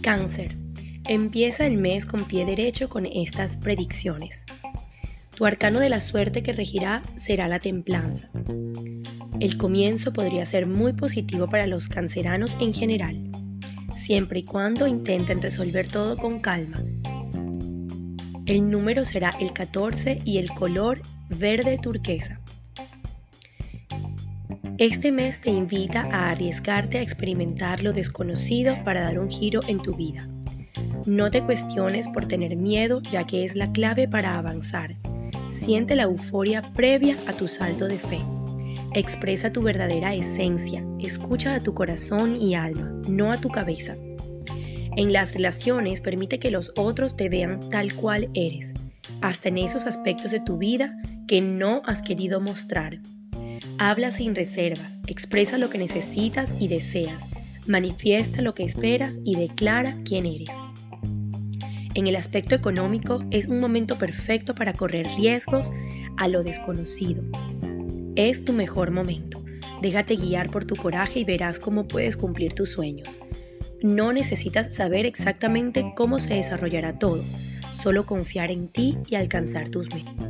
Cáncer. Empieza el mes con pie derecho con estas predicciones. Tu arcano de la suerte que regirá será la templanza. El comienzo podría ser muy positivo para los canceranos en general, siempre y cuando intenten resolver todo con calma. El número será el 14 y el color verde turquesa. Este mes te invita a arriesgarte a experimentar lo desconocido para dar un giro en tu vida. No te cuestiones por tener miedo ya que es la clave para avanzar. Siente la euforia previa a tu salto de fe. Expresa tu verdadera esencia, escucha a tu corazón y alma, no a tu cabeza. En las relaciones permite que los otros te vean tal cual eres, hasta en esos aspectos de tu vida que no has querido mostrar. Habla sin reservas, expresa lo que necesitas y deseas, manifiesta lo que esperas y declara quién eres. En el aspecto económico es un momento perfecto para correr riesgos a lo desconocido. Es tu mejor momento. Déjate guiar por tu coraje y verás cómo puedes cumplir tus sueños. No necesitas saber exactamente cómo se desarrollará todo, solo confiar en ti y alcanzar tus metas.